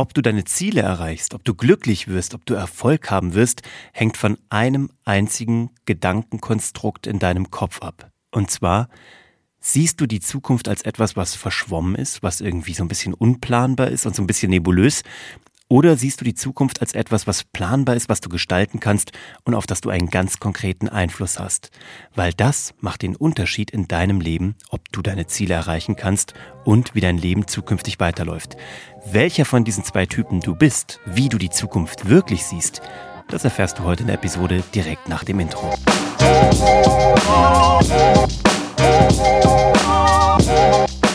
Ob du deine Ziele erreichst, ob du glücklich wirst, ob du Erfolg haben wirst, hängt von einem einzigen Gedankenkonstrukt in deinem Kopf ab. Und zwar, siehst du die Zukunft als etwas, was verschwommen ist, was irgendwie so ein bisschen unplanbar ist und so ein bisschen nebulös? Oder siehst du die Zukunft als etwas, was planbar ist, was du gestalten kannst und auf das du einen ganz konkreten Einfluss hast? Weil das macht den Unterschied in deinem Leben, ob du deine Ziele erreichen kannst und wie dein Leben zukünftig weiterläuft. Welcher von diesen zwei Typen du bist, wie du die Zukunft wirklich siehst, das erfährst du heute in der Episode direkt nach dem Intro.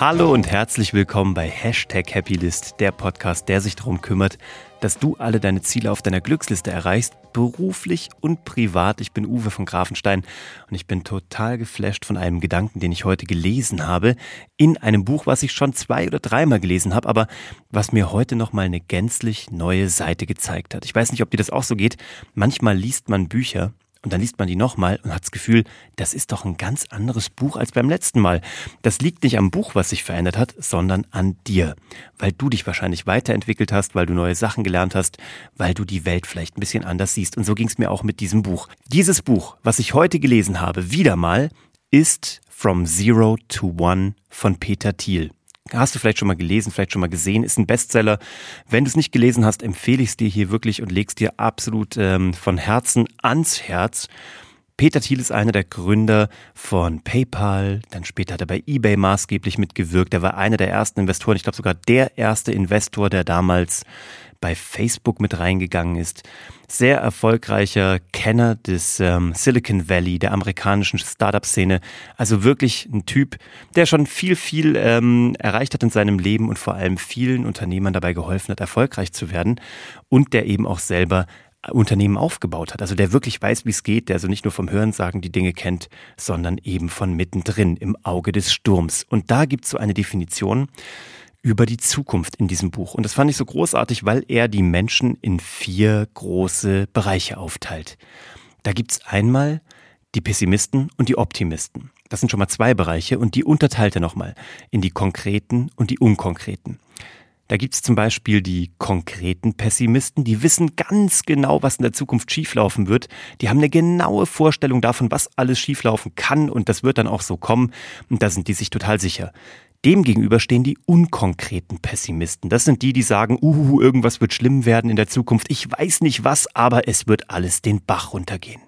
Hallo und herzlich willkommen bei Hashtag Happylist, der Podcast, der sich darum kümmert, dass du alle deine Ziele auf deiner Glücksliste erreichst, beruflich und privat. Ich bin Uwe von Grafenstein und ich bin total geflasht von einem Gedanken, den ich heute gelesen habe, in einem Buch, was ich schon zwei oder dreimal gelesen habe, aber was mir heute nochmal eine gänzlich neue Seite gezeigt hat. Ich weiß nicht, ob dir das auch so geht. Manchmal liest man Bücher und dann liest man die nochmal und hat das Gefühl, das ist doch ein ganz anderes Buch als beim letzten Mal. Das liegt nicht am Buch, was sich verändert hat, sondern an dir. Weil du dich wahrscheinlich weiterentwickelt hast, weil du neue Sachen gelernt hast, weil du die Welt vielleicht ein bisschen anders siehst. Und so ging es mir auch mit diesem Buch. Dieses Buch, was ich heute gelesen habe, wieder mal, ist From Zero to One von Peter Thiel hast du vielleicht schon mal gelesen, vielleicht schon mal gesehen, ist ein Bestseller. Wenn du es nicht gelesen hast, empfehle ich es dir hier wirklich und leg's dir absolut ähm, von Herzen ans Herz. Peter Thiel ist einer der Gründer von PayPal, dann später hat er bei eBay maßgeblich mitgewirkt. Er war einer der ersten Investoren, ich glaube sogar der erste Investor, der damals bei Facebook mit reingegangen ist. Sehr erfolgreicher Kenner des ähm, Silicon Valley, der amerikanischen Startup-Szene. Also wirklich ein Typ, der schon viel, viel ähm, erreicht hat in seinem Leben und vor allem vielen Unternehmern dabei geholfen hat, erfolgreich zu werden. Und der eben auch selber Unternehmen aufgebaut hat. Also der wirklich weiß, wie es geht, der also nicht nur vom Hörensagen die Dinge kennt, sondern eben von mittendrin im Auge des Sturms. Und da gibt es so eine Definition, über die Zukunft in diesem Buch. Und das fand ich so großartig, weil er die Menschen in vier große Bereiche aufteilt. Da gibt's einmal die Pessimisten und die Optimisten. Das sind schon mal zwei Bereiche und die unterteilt er nochmal in die konkreten und die unkonkreten. Da gibt's zum Beispiel die konkreten Pessimisten, die wissen ganz genau, was in der Zukunft schieflaufen wird. Die haben eine genaue Vorstellung davon, was alles schieflaufen kann und das wird dann auch so kommen. Und da sind die sich total sicher. Demgegenüber stehen die unkonkreten Pessimisten. Das sind die, die sagen, uhu, irgendwas wird schlimm werden in der Zukunft. Ich weiß nicht was, aber es wird alles den Bach runtergehen.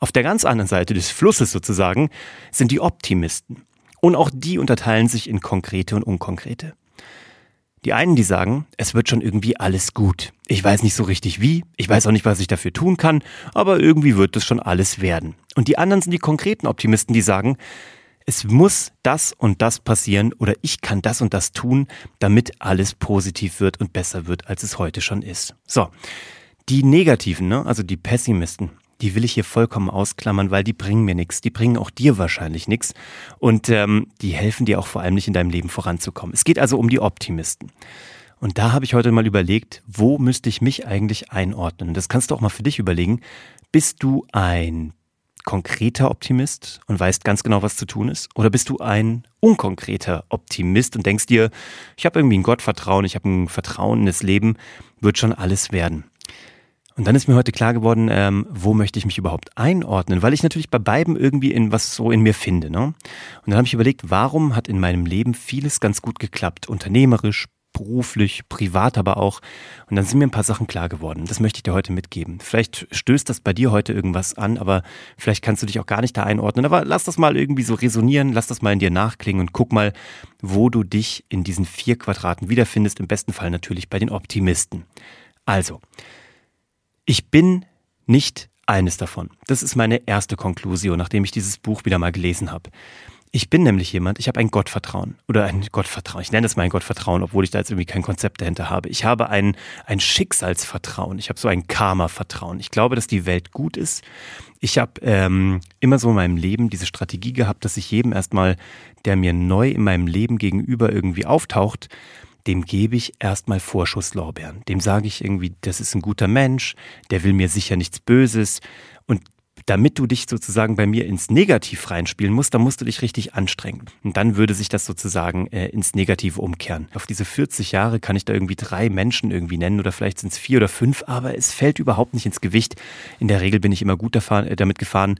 Auf der ganz anderen Seite des Flusses sozusagen sind die Optimisten. Und auch die unterteilen sich in konkrete und unkonkrete. Die einen, die sagen, es wird schon irgendwie alles gut. Ich weiß nicht so richtig wie, ich weiß auch nicht, was ich dafür tun kann, aber irgendwie wird es schon alles werden. Und die anderen sind die konkreten Optimisten, die sagen, es muss das und das passieren oder ich kann das und das tun, damit alles positiv wird und besser wird, als es heute schon ist. So, die Negativen, ne? also die Pessimisten, die will ich hier vollkommen ausklammern, weil die bringen mir nichts. Die bringen auch dir wahrscheinlich nichts. Und ähm, die helfen dir auch vor allem nicht in deinem Leben voranzukommen. Es geht also um die Optimisten. Und da habe ich heute mal überlegt, wo müsste ich mich eigentlich einordnen? Und das kannst du auch mal für dich überlegen. Bist du ein konkreter Optimist und weißt ganz genau, was zu tun ist? Oder bist du ein unkonkreter Optimist und denkst dir, ich habe irgendwie ein Gottvertrauen, ich habe ein Vertrauen in das Leben, wird schon alles werden? Und dann ist mir heute klar geworden, ähm, wo möchte ich mich überhaupt einordnen, weil ich natürlich bei beiden irgendwie in was so in mir finde. Ne? Und dann habe ich überlegt, warum hat in meinem Leben vieles ganz gut geklappt, unternehmerisch, beruflich, privat aber auch. Und dann sind mir ein paar Sachen klar geworden. Das möchte ich dir heute mitgeben. Vielleicht stößt das bei dir heute irgendwas an, aber vielleicht kannst du dich auch gar nicht da einordnen. Aber lass das mal irgendwie so resonieren, lass das mal in dir nachklingen und guck mal, wo du dich in diesen vier Quadraten wiederfindest. Im besten Fall natürlich bei den Optimisten. Also, ich bin nicht eines davon. Das ist meine erste Konklusion, nachdem ich dieses Buch wieder mal gelesen habe. Ich bin nämlich jemand, ich habe ein Gottvertrauen oder ein Gottvertrauen. Ich nenne es mein Gottvertrauen, obwohl ich da jetzt irgendwie kein Konzept dahinter habe. Ich habe ein, ein Schicksalsvertrauen. Ich habe so ein Karma-Vertrauen. Ich glaube, dass die Welt gut ist. Ich habe ähm, immer so in meinem Leben diese Strategie gehabt, dass ich jedem erstmal, der mir neu in meinem Leben gegenüber irgendwie auftaucht, dem gebe ich erstmal Vorschusslorbeeren. Dem sage ich irgendwie, das ist ein guter Mensch, der will mir sicher nichts Böses. Und damit du dich sozusagen bei mir ins Negativ reinspielen musst, dann musst du dich richtig anstrengen. Und dann würde sich das sozusagen äh, ins Negative umkehren. Auf diese 40 Jahre kann ich da irgendwie drei Menschen irgendwie nennen oder vielleicht sind es vier oder fünf, aber es fällt überhaupt nicht ins Gewicht. In der Regel bin ich immer gut äh, damit gefahren,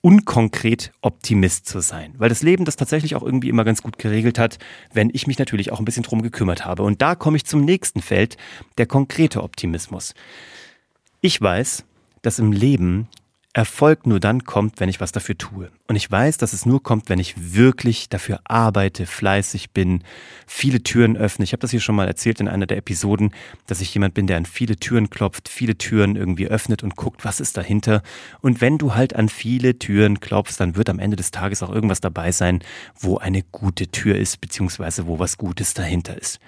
unkonkret Optimist zu sein, weil das Leben das tatsächlich auch irgendwie immer ganz gut geregelt hat, wenn ich mich natürlich auch ein bisschen drum gekümmert habe. Und da komme ich zum nächsten Feld, der konkrete Optimismus. Ich weiß, dass im Leben Erfolg nur dann kommt, wenn ich was dafür tue. Und ich weiß, dass es nur kommt, wenn ich wirklich dafür arbeite, fleißig bin, viele Türen öffne. Ich habe das hier schon mal erzählt in einer der Episoden, dass ich jemand bin, der an viele Türen klopft, viele Türen irgendwie öffnet und guckt, was ist dahinter. Und wenn du halt an viele Türen klopfst, dann wird am Ende des Tages auch irgendwas dabei sein, wo eine gute Tür ist, beziehungsweise wo was Gutes dahinter ist.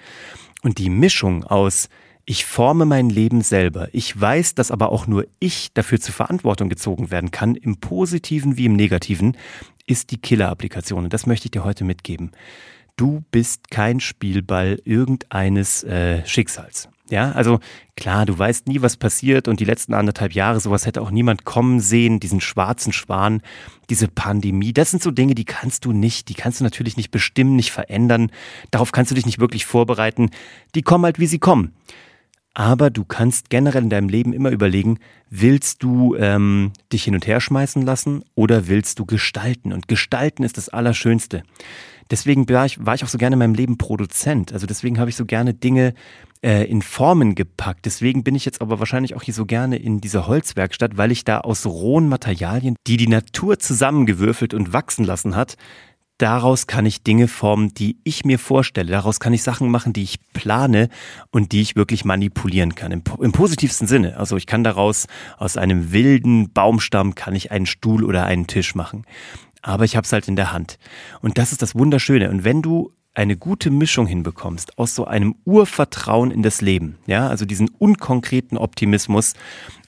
Und die Mischung aus ich forme mein Leben selber. Ich weiß, dass aber auch nur ich dafür zur Verantwortung gezogen werden kann, im positiven wie im negativen, ist die Killer-Applikation. Und das möchte ich dir heute mitgeben. Du bist kein Spielball irgendeines äh, Schicksals. Ja, also klar, du weißt nie, was passiert und die letzten anderthalb Jahre, sowas hätte auch niemand kommen sehen, diesen schwarzen Schwan, diese Pandemie, das sind so Dinge, die kannst du nicht, die kannst du natürlich nicht bestimmen, nicht verändern, darauf kannst du dich nicht wirklich vorbereiten, die kommen halt, wie sie kommen. Aber du kannst generell in deinem Leben immer überlegen, willst du ähm, dich hin und her schmeißen lassen oder willst du gestalten? Und gestalten ist das Allerschönste. Deswegen war ich, war ich auch so gerne in meinem Leben Produzent. Also deswegen habe ich so gerne Dinge äh, in Formen gepackt. Deswegen bin ich jetzt aber wahrscheinlich auch hier so gerne in dieser Holzwerkstatt, weil ich da aus rohen Materialien, die die Natur zusammengewürfelt und wachsen lassen hat, daraus kann ich Dinge formen, die ich mir vorstelle. Daraus kann ich Sachen machen, die ich plane und die ich wirklich manipulieren kann. Im, im, positivsten Sinne. Also ich kann daraus aus einem wilden Baumstamm kann ich einen Stuhl oder einen Tisch machen. Aber ich habe es halt in der Hand. Und das ist das Wunderschöne. Und wenn du eine gute Mischung hinbekommst aus so einem Urvertrauen in das Leben, ja, also diesen unkonkreten Optimismus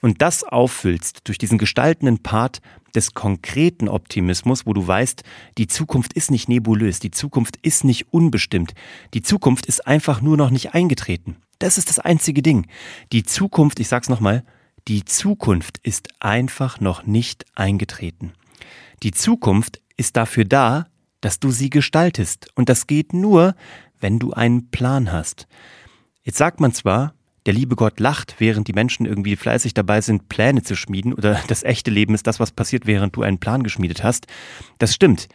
und das auffüllst durch diesen gestaltenden Part des konkreten Optimismus, wo du weißt, die Zukunft ist nicht nebulös, die Zukunft ist nicht unbestimmt, die Zukunft ist einfach nur noch nicht eingetreten. Das ist das einzige Ding. Die Zukunft, ich sag's nochmal, die Zukunft ist einfach noch nicht eingetreten. Die Zukunft ist dafür da, dass du sie gestaltest. Und das geht nur, wenn du einen Plan hast. Jetzt sagt man zwar, der liebe Gott lacht, während die Menschen irgendwie fleißig dabei sind, Pläne zu schmieden, oder das echte Leben ist das, was passiert, während du einen Plan geschmiedet hast. Das stimmt.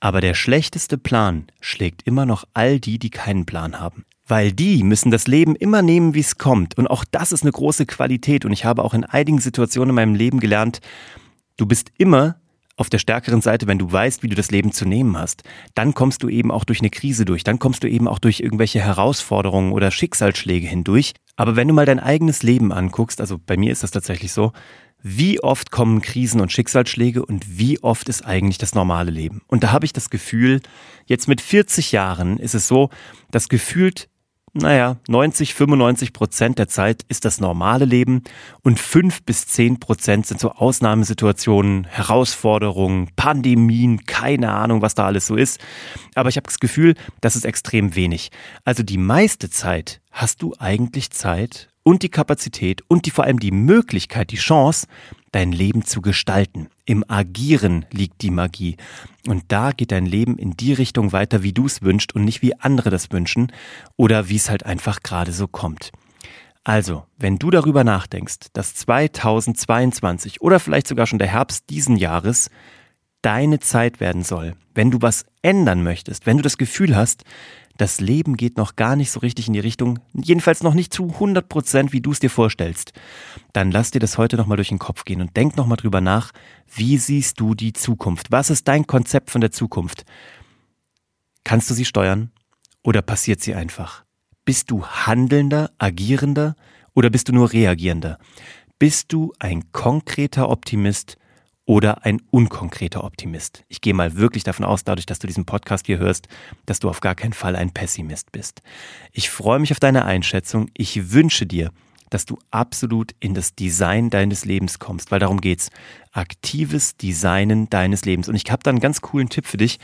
Aber der schlechteste Plan schlägt immer noch all die, die keinen Plan haben. Weil die müssen das Leben immer nehmen, wie es kommt. Und auch das ist eine große Qualität. Und ich habe auch in einigen Situationen in meinem Leben gelernt, du bist immer auf der stärkeren Seite, wenn du weißt, wie du das Leben zu nehmen hast, dann kommst du eben auch durch eine Krise durch, dann kommst du eben auch durch irgendwelche Herausforderungen oder Schicksalsschläge hindurch. Aber wenn du mal dein eigenes Leben anguckst, also bei mir ist das tatsächlich so, wie oft kommen Krisen und Schicksalsschläge und wie oft ist eigentlich das normale Leben? Und da habe ich das Gefühl, jetzt mit 40 Jahren ist es so, dass gefühlt naja, 90, 95 Prozent der Zeit ist das normale Leben und 5 bis 10 Prozent sind so Ausnahmesituationen, Herausforderungen, Pandemien, keine Ahnung, was da alles so ist. Aber ich habe das Gefühl, das ist extrem wenig. Also die meiste Zeit hast du eigentlich Zeit und die Kapazität und die vor allem die Möglichkeit, die Chance, dein Leben zu gestalten. Im Agieren liegt die Magie. Und da geht dein Leben in die Richtung weiter, wie du es wünschst und nicht wie andere das wünschen oder wie es halt einfach gerade so kommt. Also, wenn du darüber nachdenkst, dass 2022 oder vielleicht sogar schon der Herbst diesen Jahres deine Zeit werden soll, wenn du was ändern möchtest, wenn du das Gefühl hast, das Leben geht noch gar nicht so richtig in die Richtung, jedenfalls noch nicht zu 100 Prozent, wie du es dir vorstellst, dann lass dir das heute nochmal durch den Kopf gehen und denk nochmal drüber nach, wie siehst du die Zukunft? Was ist dein Konzept von der Zukunft? Kannst du sie steuern oder passiert sie einfach? Bist du handelnder, agierender oder bist du nur reagierender? Bist du ein konkreter Optimist oder ein unkonkreter Optimist. Ich gehe mal wirklich davon aus, dadurch, dass du diesen Podcast hier hörst, dass du auf gar keinen Fall ein Pessimist bist. Ich freue mich auf deine Einschätzung. Ich wünsche dir, dass du absolut in das Design deines Lebens kommst, weil darum geht's. Aktives Designen deines Lebens. Und ich habe da einen ganz coolen Tipp für dich.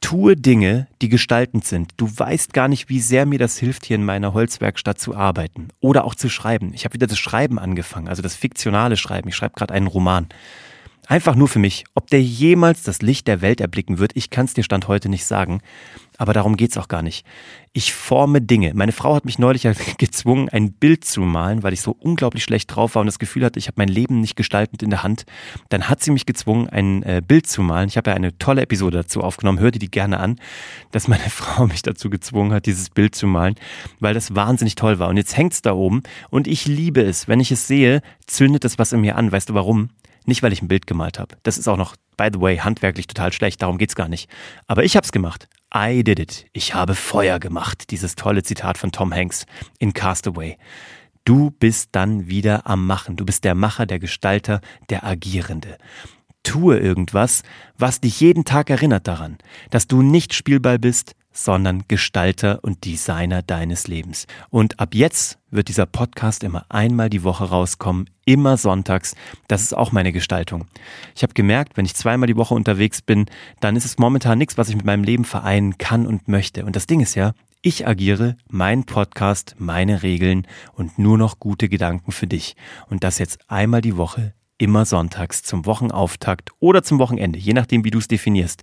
Tue Dinge, die gestaltend sind. Du weißt gar nicht, wie sehr mir das hilft, hier in meiner Holzwerkstatt zu arbeiten oder auch zu schreiben. Ich habe wieder das Schreiben angefangen, also das fiktionale Schreiben. Ich schreibe gerade einen Roman. Einfach nur für mich. Ob der jemals das Licht der Welt erblicken wird, ich kann es dir Stand heute nicht sagen. Aber darum geht's auch gar nicht. Ich forme Dinge. Meine Frau hat mich neulich gezwungen, ein Bild zu malen, weil ich so unglaublich schlecht drauf war und das Gefühl hatte, ich habe mein Leben nicht gestaltend in der Hand. Dann hat sie mich gezwungen, ein äh, Bild zu malen. Ich habe ja eine tolle Episode dazu aufgenommen. Hör dir die gerne an, dass meine Frau mich dazu gezwungen hat, dieses Bild zu malen, weil das wahnsinnig toll war. Und jetzt hängt's da oben und ich liebe es. Wenn ich es sehe, zündet es was in mir an. Weißt du warum? Nicht, weil ich ein Bild gemalt habe. Das ist auch noch, by the way, handwerklich total schlecht. Darum geht's gar nicht. Aber ich hab's gemacht. I did it. Ich habe Feuer gemacht. Dieses tolle Zitat von Tom Hanks in Castaway. Du bist dann wieder am Machen. Du bist der Macher, der Gestalter, der Agierende. Tue irgendwas, was dich jeden Tag erinnert daran, dass du nicht Spielball bist, sondern Gestalter und Designer deines Lebens. Und ab jetzt wird dieser Podcast immer einmal die Woche rauskommen, immer sonntags. Das ist auch meine Gestaltung. Ich habe gemerkt, wenn ich zweimal die Woche unterwegs bin, dann ist es momentan nichts, was ich mit meinem Leben vereinen kann und möchte. Und das Ding ist ja, ich agiere, mein Podcast, meine Regeln und nur noch gute Gedanken für dich. Und das jetzt einmal die Woche immer sonntags zum Wochenauftakt oder zum Wochenende, je nachdem, wie du es definierst.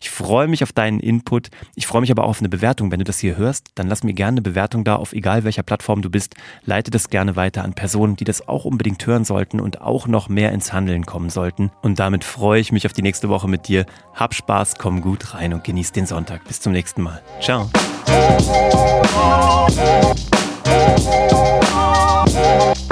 Ich freue mich auf deinen Input. Ich freue mich aber auch auf eine Bewertung. Wenn du das hier hörst, dann lass mir gerne eine Bewertung da, auf egal welcher Plattform du bist. Leite das gerne weiter an Personen, die das auch unbedingt hören sollten und auch noch mehr ins Handeln kommen sollten. Und damit freue ich mich auf die nächste Woche mit dir. Hab Spaß, komm gut rein und genieß den Sonntag. Bis zum nächsten Mal. Ciao. Thank you.